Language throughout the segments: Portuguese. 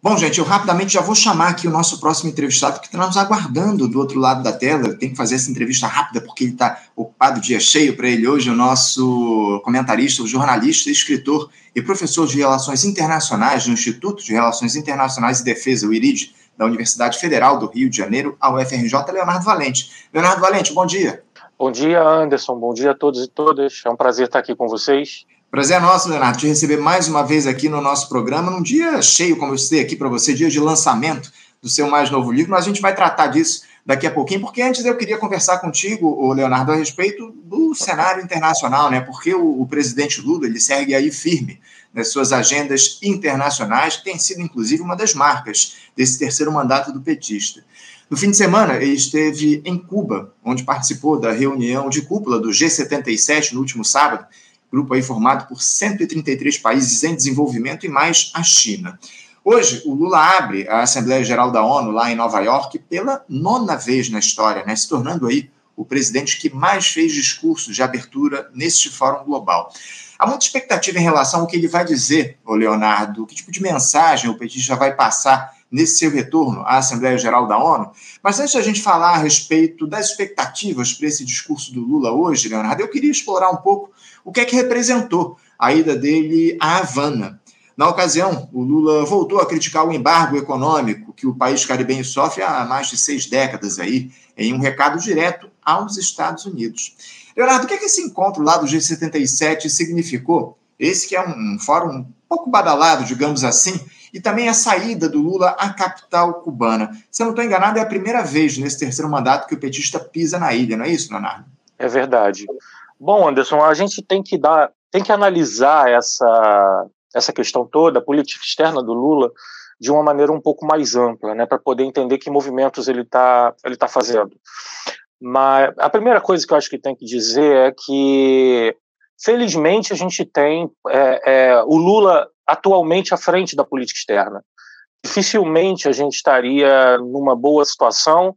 Bom, gente, eu rapidamente já vou chamar aqui o nosso próximo entrevistado, que está nos aguardando do outro lado da tela. Tem que fazer essa entrevista rápida, porque ele está ocupado, dia cheio para ele hoje, o nosso comentarista, o jornalista, escritor e professor de Relações Internacionais do Instituto de Relações Internacionais e Defesa, o IRID, da Universidade Federal do Rio de Janeiro, a UFRJ, Leonardo Valente. Leonardo Valente, bom dia. Bom dia, Anderson. Bom dia a todos e todas. É um prazer estar aqui com vocês. Prazer é nosso, Leonardo, te receber mais uma vez aqui no nosso programa, num dia cheio, como eu citei aqui para você, dia de lançamento do seu mais novo livro, mas a gente vai tratar disso daqui a pouquinho, porque antes eu queria conversar contigo, Leonardo, a respeito do cenário internacional, né? Porque o, o presidente Lula ele segue aí firme nas suas agendas internacionais, que tem sido, inclusive, uma das marcas desse terceiro mandato do petista. No fim de semana, ele esteve em Cuba, onde participou da reunião de cúpula do G77 no último sábado, grupo aí formado por 133 países em desenvolvimento e mais a China. Hoje, o Lula abre a Assembleia Geral da ONU lá em Nova York pela nona vez na história, né, se tornando aí o presidente que mais fez discursos de abertura neste fórum global. Há muita expectativa em relação ao que ele vai dizer, o Leonardo, que tipo de mensagem o petista vai passar nesse seu retorno à Assembleia Geral da ONU. Mas antes da gente falar a respeito das expectativas para esse discurso do Lula hoje, Leonardo, eu queria explorar um pouco o que é que representou a ida dele à Havana. Na ocasião, o Lula voltou a criticar o embargo econômico que o país caribenho sofre há mais de seis décadas aí, em um recado direto aos Estados Unidos. Leonardo, o que é que esse encontro lá do G77 significou? Esse que é um fórum um pouco badalado, digamos assim, e também a saída do Lula à capital cubana. Se eu não estou enganado, é a primeira vez nesse terceiro mandato que o petista pisa na ilha, não é isso, Leonardo? É verdade. Bom, Anderson, a gente tem que dar, tem que analisar essa essa questão toda, a política externa do Lula, de uma maneira um pouco mais ampla, né, para poder entender que movimentos ele está ele tá fazendo. Mas a primeira coisa que eu acho que tem que dizer é que, felizmente, a gente tem é, é, o Lula atualmente à frente da política externa. Dificilmente a gente estaria numa boa situação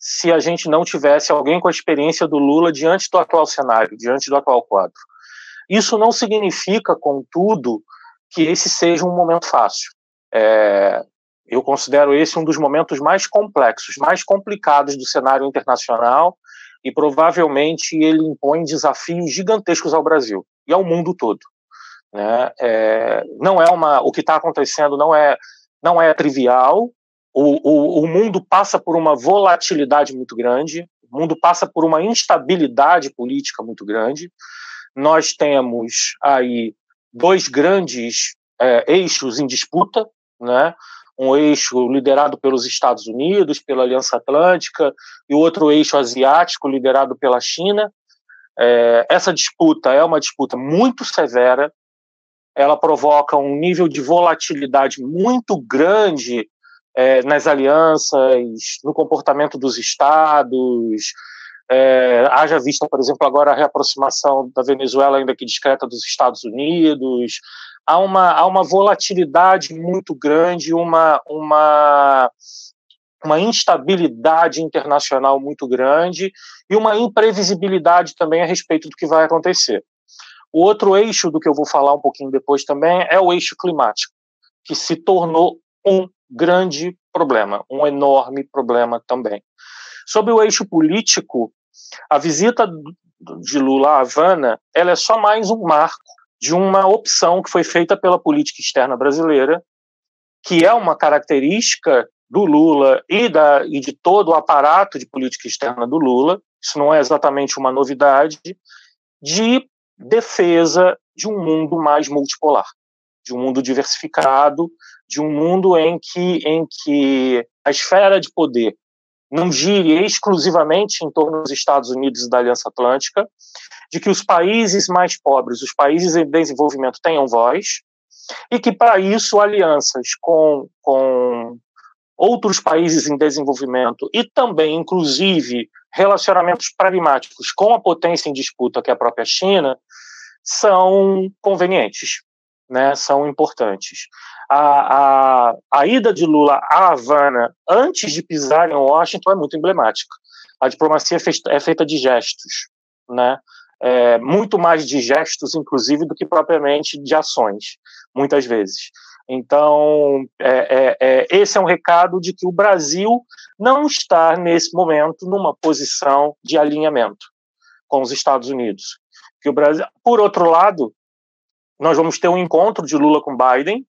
se a gente não tivesse alguém com a experiência do Lula diante do atual cenário, diante do atual quadro. Isso não significa, contudo, que esse seja um momento fácil. É, eu considero esse um dos momentos mais complexos, mais complicados do cenário internacional e provavelmente ele impõe desafios gigantescos ao Brasil e ao mundo todo. Né? É, não é uma, o que está acontecendo não é não é trivial, o, o, o mundo passa por uma volatilidade muito grande, o mundo passa por uma instabilidade política muito grande. Nós temos aí dois grandes é, eixos em disputa, né? um eixo liderado pelos Estados Unidos, pela Aliança Atlântica, e outro eixo asiático liderado pela China. É, essa disputa é uma disputa muito severa, ela provoca um nível de volatilidade muito grande é, nas alianças, no comportamento dos estados. É, haja vista, por exemplo, agora a reaproximação da Venezuela, ainda que discreta, dos Estados Unidos. Há uma, há uma volatilidade muito grande, uma, uma, uma instabilidade internacional muito grande e uma imprevisibilidade também a respeito do que vai acontecer. O outro eixo do que eu vou falar um pouquinho depois também é o eixo climático, que se tornou um grande problema, um enorme problema também. Sobre o eixo político, a visita de Lula à Havana, ela é só mais um marco de uma opção que foi feita pela política externa brasileira, que é uma característica do Lula e, da, e de todo o aparato de política externa do Lula, isso não é exatamente uma novidade, de defesa de um mundo mais multipolar, de um mundo diversificado, de um mundo em que, em que a esfera de poder não gire exclusivamente em torno dos Estados Unidos e da Aliança Atlântica, de que os países mais pobres, os países em desenvolvimento tenham voz, e que para isso alianças com, com outros países em desenvolvimento e também, inclusive, relacionamentos pragmáticos com a potência em disputa, que é a própria China, são convenientes, né, são importantes a, a, a ida de Lula à Havana antes de pisar em Washington é muito emblemática. A diplomacia é feita de gestos, né? É, muito mais de gestos, inclusive, do que propriamente de ações, muitas vezes. Então, é, é, é, esse é um recado de que o Brasil não está, nesse momento, numa posição de alinhamento com os Estados Unidos. Que o Brasil, por outro lado, nós vamos ter um encontro de Lula com Biden.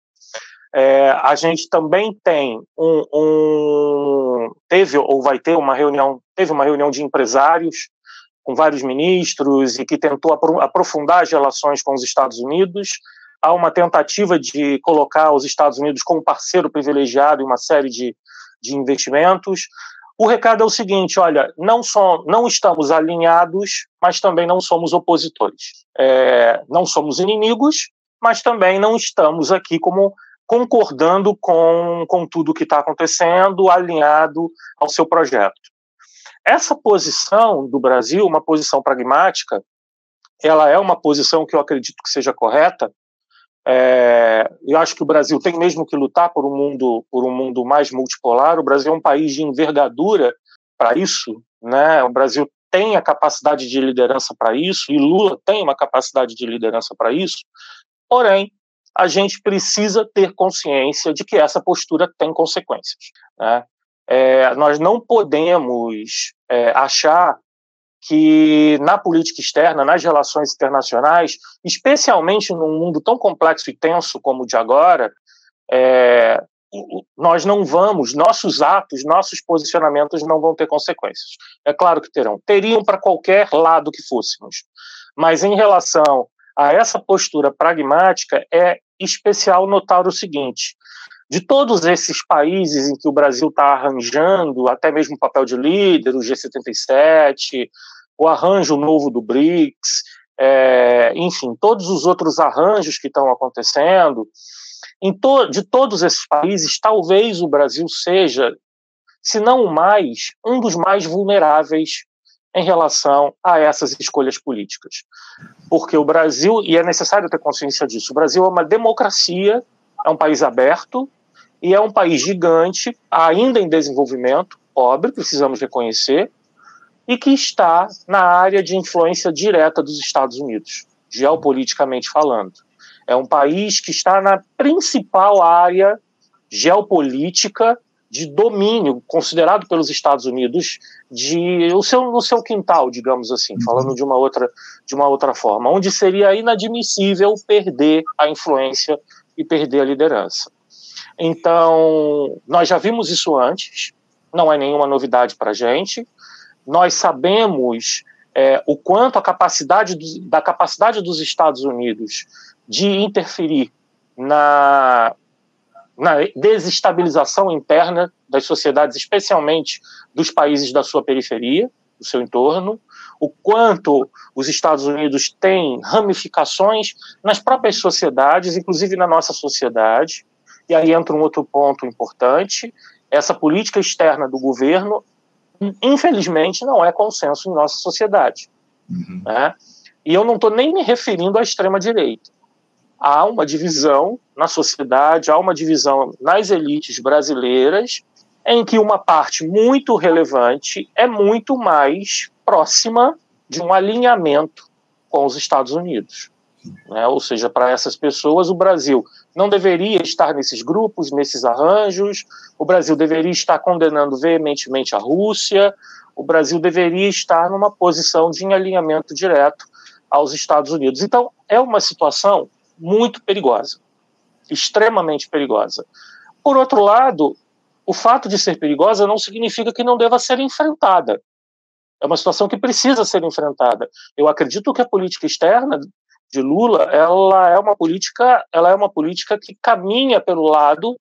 É, a gente também tem um, um, teve ou vai ter uma reunião, teve uma reunião de empresários com vários ministros e que tentou aprofundar as relações com os Estados Unidos há uma tentativa de colocar os Estados Unidos como parceiro privilegiado em uma série de, de investimentos. O recado é o seguinte: olha, não, só, não estamos alinhados, mas também não somos opositores. É, não somos inimigos, mas também não estamos aqui como concordando com, com tudo o que está acontecendo, alinhado ao seu projeto. Essa posição do Brasil, uma posição pragmática, ela é uma posição que eu acredito que seja correta, é, eu acho que o Brasil tem mesmo que lutar por um mundo por um mundo mais multipolar. O Brasil é um país de envergadura para isso, né? O Brasil tem a capacidade de liderança para isso e Lula tem uma capacidade de liderança para isso. Porém, a gente precisa ter consciência de que essa postura tem consequências. Né? É, nós não podemos é, achar que na política externa, nas relações internacionais, especialmente num mundo tão complexo e tenso como o de agora, é, nós não vamos, nossos atos, nossos posicionamentos não vão ter consequências. É claro que terão. Teriam para qualquer lado que fôssemos. Mas em relação a essa postura pragmática, é especial notar o seguinte: de todos esses países em que o Brasil está arranjando, até mesmo o papel de líder, o G77, o arranjo novo do BRICS, é, enfim, todos os outros arranjos que estão acontecendo, to, de todos esses países, talvez o Brasil seja, se não o mais, um dos mais vulneráveis em relação a essas escolhas políticas. Porque o Brasil, e é necessário ter consciência disso, o Brasil é uma democracia, é um país aberto e é um país gigante, ainda em desenvolvimento, pobre, precisamos reconhecer, e que está na área de influência direta dos Estados Unidos, geopoliticamente falando. É um país que está na principal área geopolítica de domínio considerado pelos Estados Unidos de o seu no seu quintal, digamos assim, uhum. falando de uma outra de uma outra forma, onde seria inadmissível perder a influência e perder a liderança. Então, nós já vimos isso antes, não é nenhuma novidade para a gente nós sabemos é, o quanto a capacidade do, da capacidade dos Estados Unidos de interferir na, na desestabilização interna das sociedades, especialmente dos países da sua periferia, do seu entorno, o quanto os Estados Unidos têm ramificações nas próprias sociedades, inclusive na nossa sociedade. E aí entra um outro ponto importante: essa política externa do governo infelizmente, não é consenso em nossa sociedade. Uhum. Né? E eu não estou nem me referindo à extrema-direita. Há uma divisão na sociedade, há uma divisão nas elites brasileiras, em que uma parte muito relevante é muito mais próxima de um alinhamento com os Estados Unidos. Né? Ou seja, para essas pessoas, o Brasil não deveria estar nesses grupos, nesses arranjos, o Brasil deveria estar condenando veementemente a Rússia, o Brasil deveria estar numa posição de alinhamento direto aos Estados Unidos. Então, é uma situação muito perigosa, extremamente perigosa. Por outro lado, o fato de ser perigosa não significa que não deva ser enfrentada. É uma situação que precisa ser enfrentada. Eu acredito que a política externa de Lula, ela é uma política, ela é uma política que caminha pelo lado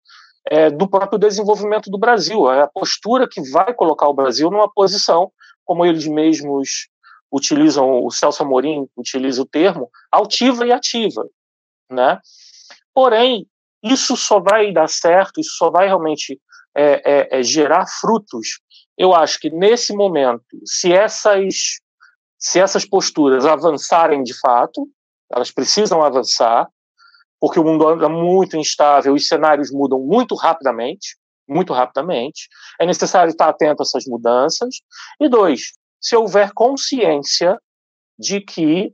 é, do próprio desenvolvimento do Brasil. É a postura que vai colocar o Brasil numa posição, como eles mesmos utilizam, o Celso Amorim utiliza o termo, altiva e ativa, né? Porém, isso só vai dar certo, isso só vai realmente é, é, é gerar frutos. Eu acho que nesse momento, se essas se essas posturas avançarem de fato, elas precisam avançar, porque o mundo anda muito instável, os cenários mudam muito rapidamente, muito rapidamente. É necessário estar atento a essas mudanças. E dois, se houver consciência de que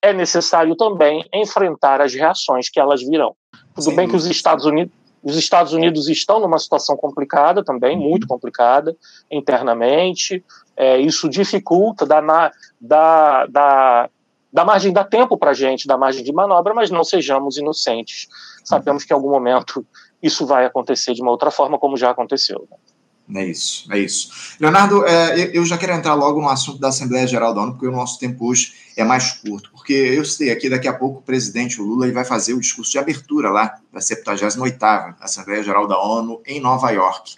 é necessário também enfrentar as reações que elas virão. Tudo Sem bem que os Estados Unidos os Estados Unidos estão numa situação complicada também, uhum. muito complicada internamente. É, isso dificulta, dá, dá, dá, dá margem, dá tempo para a gente, dá margem de manobra, mas não sejamos inocentes. Sabemos que em algum momento isso vai acontecer de uma outra forma, como já aconteceu. Né? É isso, é isso. Leonardo, é, eu já quero entrar logo no assunto da Assembleia Geral da ONU, porque o nosso tempo hoje é mais curto. Porque eu sei aqui, daqui a pouco, o presidente Lula ele vai fazer o discurso de abertura lá da 78ª Assembleia Geral da ONU em Nova York.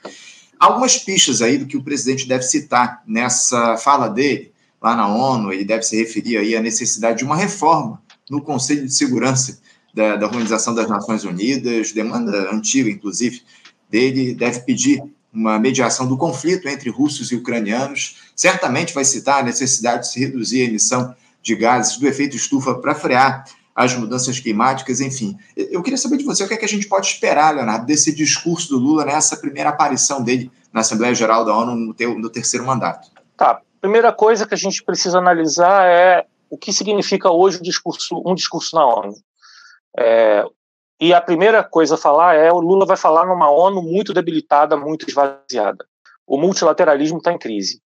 Algumas pistas aí do que o presidente deve citar nessa fala dele lá na ONU, ele deve se referir aí à necessidade de uma reforma no Conselho de Segurança da, da Organização das Nações Unidas, demanda antiga, inclusive, dele, deve pedir uma mediação do conflito entre russos e ucranianos. Certamente vai citar a necessidade de se reduzir a emissão de gases do efeito estufa para frear as mudanças climáticas, enfim. Eu queria saber de você o que, é que a gente pode esperar, Leonardo, desse discurso do Lula nessa primeira aparição dele na Assembleia Geral da ONU no, teu, no terceiro mandato. Tá. Primeira coisa que a gente precisa analisar é o que significa hoje um discurso, um discurso na ONU. É, e a primeira coisa a falar é o Lula vai falar numa ONU muito debilitada, muito esvaziada. O multilateralismo está em crise.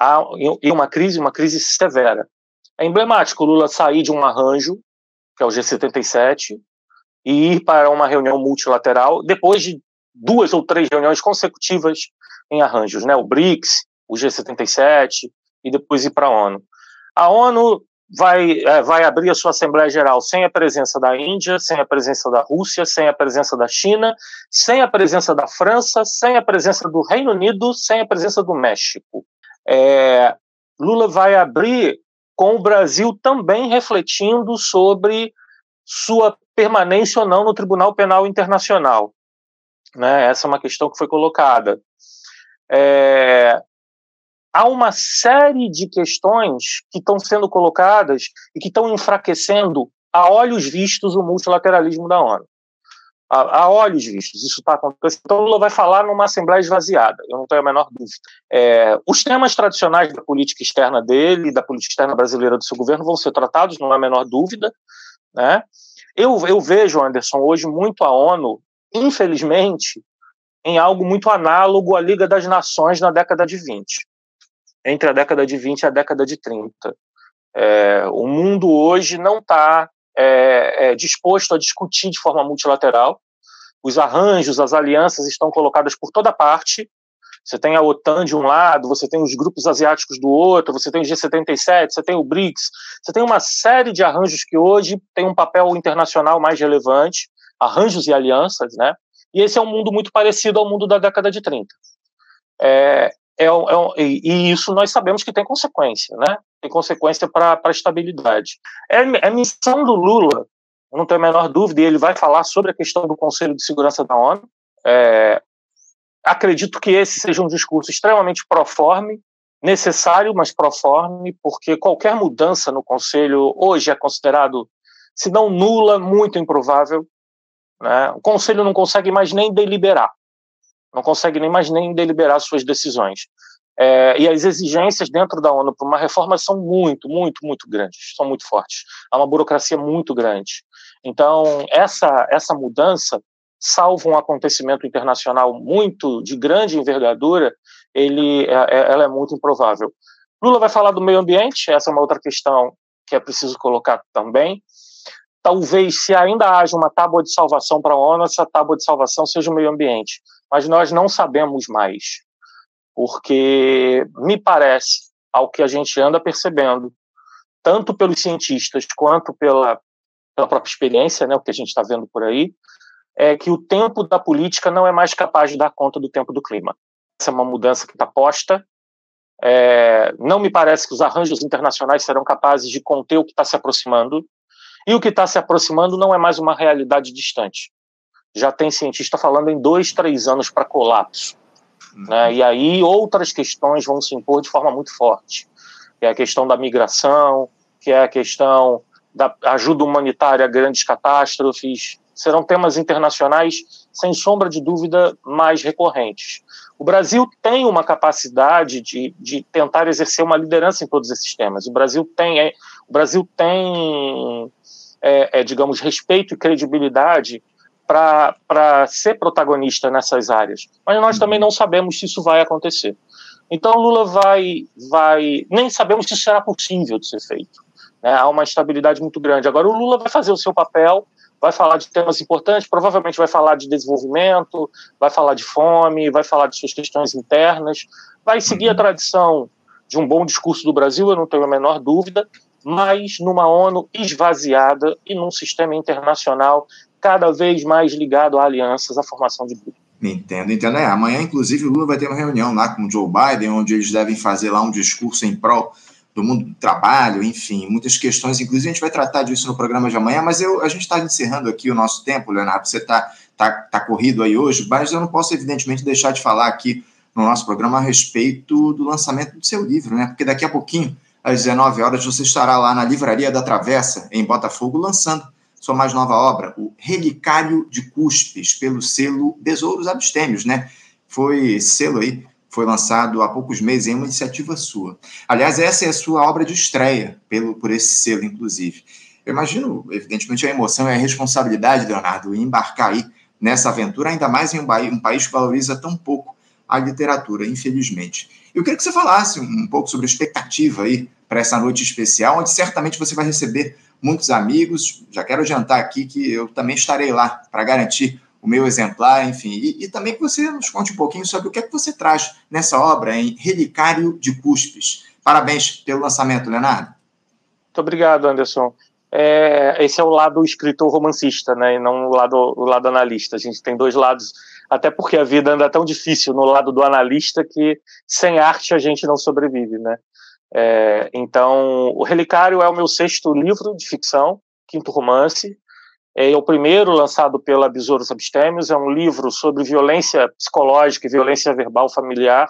Há em uma crise, uma crise severa. É emblemático o Lula sair de um arranjo, que é o G77, e ir para uma reunião multilateral depois de duas ou três reuniões consecutivas em arranjos, né? O BRICS, o G77 e depois ir para a ONU. A ONU vai, é, vai abrir a sua Assembleia Geral sem a presença da Índia, sem a presença da Rússia, sem a presença da China, sem a presença da França, sem a presença do Reino Unido, sem a presença do México. É, Lula vai abrir com o Brasil também refletindo sobre sua permanência ou não no Tribunal Penal Internacional. Né? Essa é uma questão que foi colocada. É, há uma série de questões que estão sendo colocadas e que estão enfraquecendo a olhos vistos o multilateralismo da ONU. A, a olhos vistos, isso está acontecendo. Então, Lula vai falar numa Assembleia esvaziada, eu não tenho a menor dúvida. É, os temas tradicionais da política externa dele, da política externa brasileira do seu governo, vão ser tratados, não há a menor dúvida. Né? Eu, eu vejo, Anderson, hoje muito a ONU, infelizmente, em algo muito análogo à Liga das Nações na década de 20 entre a década de 20 e a década de 30. É, o mundo hoje não está é, é, disposto a discutir de forma multilateral. Os arranjos, as alianças estão colocadas por toda parte. Você tem a OTAN de um lado, você tem os grupos asiáticos do outro, você tem o G77, você tem o BRICS, você tem uma série de arranjos que hoje tem um papel internacional mais relevante, arranjos e alianças, né? E esse é um mundo muito parecido ao mundo da década de 30. É, é, é, e isso nós sabemos que tem consequência, né? Tem consequência para a estabilidade. É, é missão do Lula, não tenho a menor dúvida, e ele vai falar sobre a questão do Conselho de Segurança da ONU. É, acredito que esse seja um discurso extremamente proforme, necessário, mas proforme, porque qualquer mudança no Conselho hoje é considerado, se não nula, muito improvável. Né? O Conselho não consegue mais nem deliberar não consegue nem mais nem deliberar suas decisões. É, e as exigências dentro da ONU para uma reforma são muito, muito, muito grandes, são muito fortes. Há uma burocracia muito grande. Então, essa, essa mudança, salvo um acontecimento internacional muito de grande envergadura, ele, é, é, ela é muito improvável. Lula vai falar do meio ambiente, essa é uma outra questão que é preciso colocar também. Talvez, se ainda haja uma tábua de salvação para a ONU, essa tábua de salvação seja o meio ambiente mas nós não sabemos mais, porque me parece, ao que a gente anda percebendo, tanto pelos cientistas quanto pela, pela própria experiência, né, o que a gente está vendo por aí, é que o tempo da política não é mais capaz de dar conta do tempo do clima. Essa é uma mudança que está posta. É, não me parece que os arranjos internacionais serão capazes de conter o que está se aproximando. E o que está se aproximando não é mais uma realidade distante já tem cientista falando em dois, três anos para colapso. Uhum. Né? E aí outras questões vão se impor de forma muito forte, que é a questão da migração, que é a questão da ajuda humanitária a grandes catástrofes, serão temas internacionais, sem sombra de dúvida, mais recorrentes. O Brasil tem uma capacidade de, de tentar exercer uma liderança em todos esses temas. O Brasil tem, é, o Brasil tem é, é, digamos, respeito e credibilidade para ser protagonista nessas áreas. Mas nós também não sabemos se isso vai acontecer. Então Lula vai, vai, nem sabemos se isso será possível de ser feito. Né? Há uma instabilidade muito grande. Agora o Lula vai fazer o seu papel, vai falar de temas importantes, provavelmente vai falar de desenvolvimento, vai falar de fome, vai falar de suas questões internas, vai seguir a tradição de um bom discurso do Brasil, eu não tenho a menor dúvida, mas numa ONU esvaziada e num sistema internacional cada vez mais ligado a alianças, à formação de grupos. Entendo, entendo. É, amanhã, inclusive, o Lula vai ter uma reunião lá com o Joe Biden, onde eles devem fazer lá um discurso em prol do mundo do trabalho, enfim, muitas questões. Inclusive, a gente vai tratar disso no programa de amanhã, mas eu, a gente está encerrando aqui o nosso tempo, Leonardo. Você está tá, tá corrido aí hoje, mas eu não posso, evidentemente, deixar de falar aqui no nosso programa a respeito do lançamento do seu livro, né? Porque daqui a pouquinho, às 19 horas, você estará lá na Livraria da Travessa, em Botafogo, lançando sua mais nova obra, o Relicário de Cuspes, pelo selo Besouros Abstêmios, né? Foi selo aí, foi lançado há poucos meses em uma iniciativa sua. Aliás, essa é a sua obra de estreia pelo, por esse selo, inclusive. Eu imagino, evidentemente, a emoção e a responsabilidade, Leonardo, em embarcar aí nessa aventura, ainda mais em um, um país que valoriza tão pouco a literatura, infelizmente. Eu queria que você falasse um pouco sobre a expectativa aí para essa noite especial, onde certamente você vai receber muitos amigos. Já quero adiantar aqui que eu também estarei lá para garantir o meu exemplar, enfim, e, e, também que você nos conte um pouquinho sobre o que é que você traz nessa obra em Relicário de Cuspes. Parabéns pelo lançamento, Leonardo. Muito obrigado, Anderson. É, esse é o lado escritor romancista, né, e não o lado, o lado analista. A gente tem dois lados, até porque a vida anda tão difícil no lado do analista que sem arte a gente não sobrevive, né. É, então, O Relicário é o meu sexto livro de ficção, quinto romance. É, é o primeiro lançado pela Besouros Abstêmios. É um livro sobre violência psicológica e violência verbal familiar,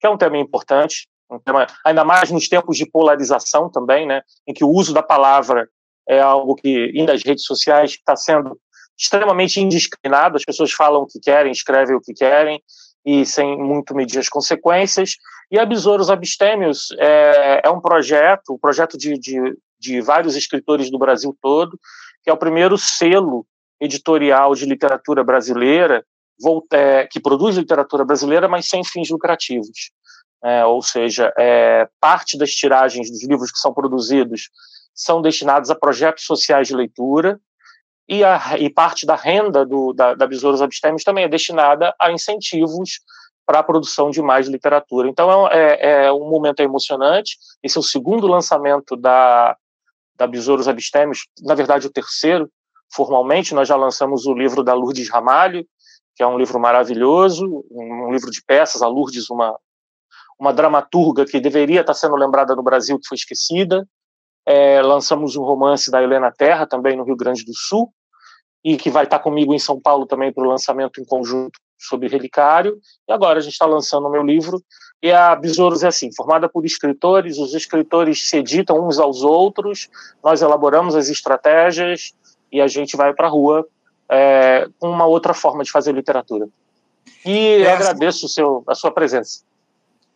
que é um tema importante, um tema, ainda mais nos tempos de polarização também, né, em que o uso da palavra é algo que, e nas redes sociais, está sendo extremamente indiscriminado. As pessoas falam o que querem, escrevem o que querem, e sem muito medir as consequências. E a Besouros Abstêmios é, é um projeto, um projeto de, de, de vários escritores do Brasil todo, que é o primeiro selo editorial de literatura brasileira é, que produz literatura brasileira, mas sem fins lucrativos. É, ou seja, é, parte das tiragens dos livros que são produzidos são destinados a projetos sociais de leitura, e, a, e parte da renda do, da, da Besouros Abstêmios também é destinada a incentivos para a produção de mais literatura. Então é, é, é, um momento emocionante. Esse é o segundo lançamento da, da Besouros Abstêmios, na verdade o terceiro, formalmente. Nós já lançamos o livro da Lourdes Ramalho, que é um livro maravilhoso, um livro de peças. A Lourdes, uma, uma dramaturga que deveria estar sendo lembrada no Brasil, que foi esquecida. É, lançamos um romance da Helena Terra, também no Rio Grande do Sul, e que vai estar comigo em São Paulo também para o lançamento em conjunto sobre Relicário. E agora a gente está lançando o meu livro. E a Besouros é assim, formada por escritores, os escritores se editam uns aos outros, nós elaboramos as estratégias e a gente vai para a rua é, com uma outra forma de fazer literatura. E é, agradeço seu, a sua presença.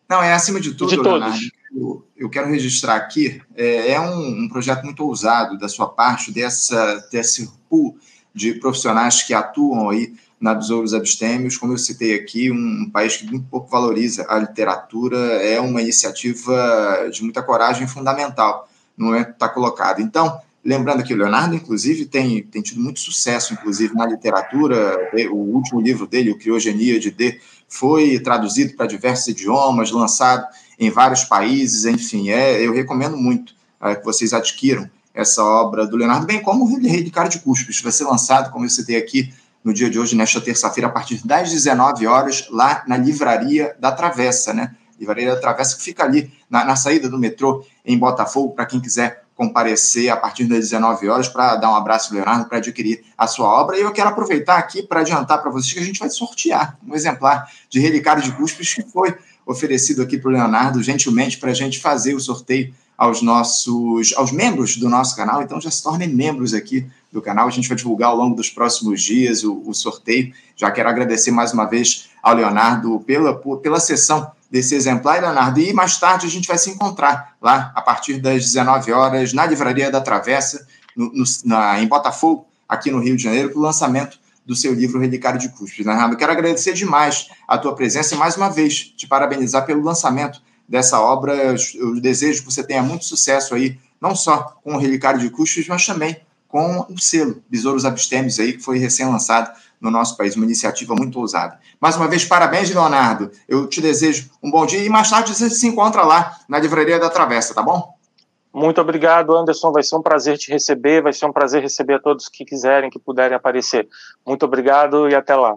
Não, é acima de tudo, de Leonardo, eu, eu, quero registrar aqui, é, é um, um, projeto muito ousado da sua parte, dessa, desse pool de profissionais que atuam aí na Besouros Abstêmios. Como eu citei aqui, um, um país que muito pouco valoriza a literatura, é uma iniciativa de muita coragem fundamental no momento que está colocado. Então, lembrando que o Leonardo, inclusive, tem, tem tido muito sucesso, inclusive, na literatura. O último livro dele, O Criogenia de D, foi traduzido para diversos idiomas, lançado em vários países, enfim, é, eu recomendo muito é, que vocês adquiram essa obra do Leonardo, bem como o Rei de Cara de Cuspes, vai ser lançado, como eu citei aqui, no dia de hoje, nesta terça-feira, a partir das 19 horas, lá na Livraria da Travessa, né? Livraria da Travessa, que fica ali na, na saída do metrô em Botafogo, para quem quiser comparecer a partir das 19 horas para dar um abraço Leonardo, para adquirir a sua obra. E eu quero aproveitar aqui para adiantar para vocês que a gente vai sortear um exemplar de Relicário de Cuspes que foi oferecido aqui para o Leonardo, gentilmente, para a gente fazer o sorteio aos nossos, aos membros do nosso canal. Então já se tornem membros aqui do canal. A gente vai divulgar ao longo dos próximos dias o, o sorteio. Já quero agradecer mais uma vez ao Leonardo pela, pela sessão desse exemplar, Leonardo. E mais tarde a gente vai se encontrar lá a partir das 19 horas na Livraria da Travessa, no, no, na, em Botafogo, aqui no Rio de Janeiro, para o lançamento do seu livro Relicário de Custos. Leonardo, quero agradecer demais a tua presença e mais uma vez te parabenizar pelo lançamento dessa obra. Eu desejo que você tenha muito sucesso aí, não só com o Relicário de Custos, mas também com o selo Besouros Abstêmios aí, que foi recém-lançado no nosso país, uma iniciativa muito ousada. Mais uma vez, parabéns, Leonardo. Eu te desejo um bom dia e mais tarde você se encontra lá na Livraria da Travessa, tá bom? Muito obrigado, Anderson. Vai ser um prazer te receber. Vai ser um prazer receber a todos que quiserem, que puderem aparecer. Muito obrigado e até lá.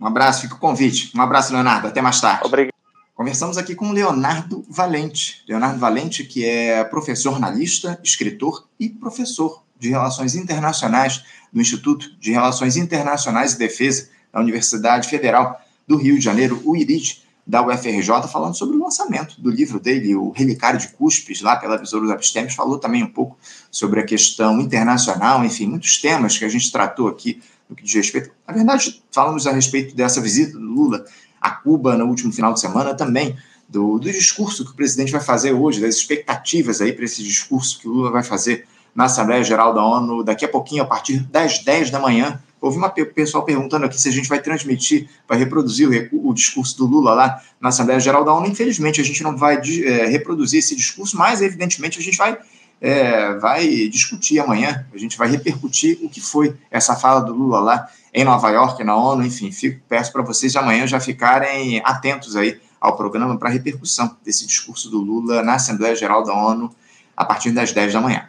Um abraço, fica o convite. Um abraço, Leonardo. Até mais tarde. Obrigado. Conversamos aqui com Leonardo Valente. Leonardo Valente, que é professor analista, escritor e professor de Relações Internacionais do Instituto de Relações Internacionais e Defesa da Universidade Federal do Rio de Janeiro, o IRID, da UFRJ, falando sobre o lançamento do livro dele, O Relicário de Cuspes, lá pela Besouros Abstêmios, falou também um pouco sobre a questão internacional, enfim, muitos temas que a gente tratou aqui no que diz respeito. Na verdade, falamos a respeito dessa visita do Lula a Cuba no último final de semana, também do, do discurso que o presidente vai fazer hoje, das expectativas aí para esse discurso que o Lula vai fazer na Assembleia Geral da ONU daqui a pouquinho, a partir das 10 da manhã. Houve uma pessoal perguntando aqui se a gente vai transmitir, vai reproduzir o, o discurso do Lula lá na Assembleia Geral da ONU. Infelizmente, a gente não vai é, reproduzir esse discurso, mas evidentemente a gente vai, é, vai discutir amanhã, a gente vai repercutir o que foi essa fala do Lula lá em Nova York, na ONU. Enfim, fico, peço para vocês amanhã já ficarem atentos aí ao programa para repercussão desse discurso do Lula na Assembleia Geral da ONU a partir das 10 da manhã.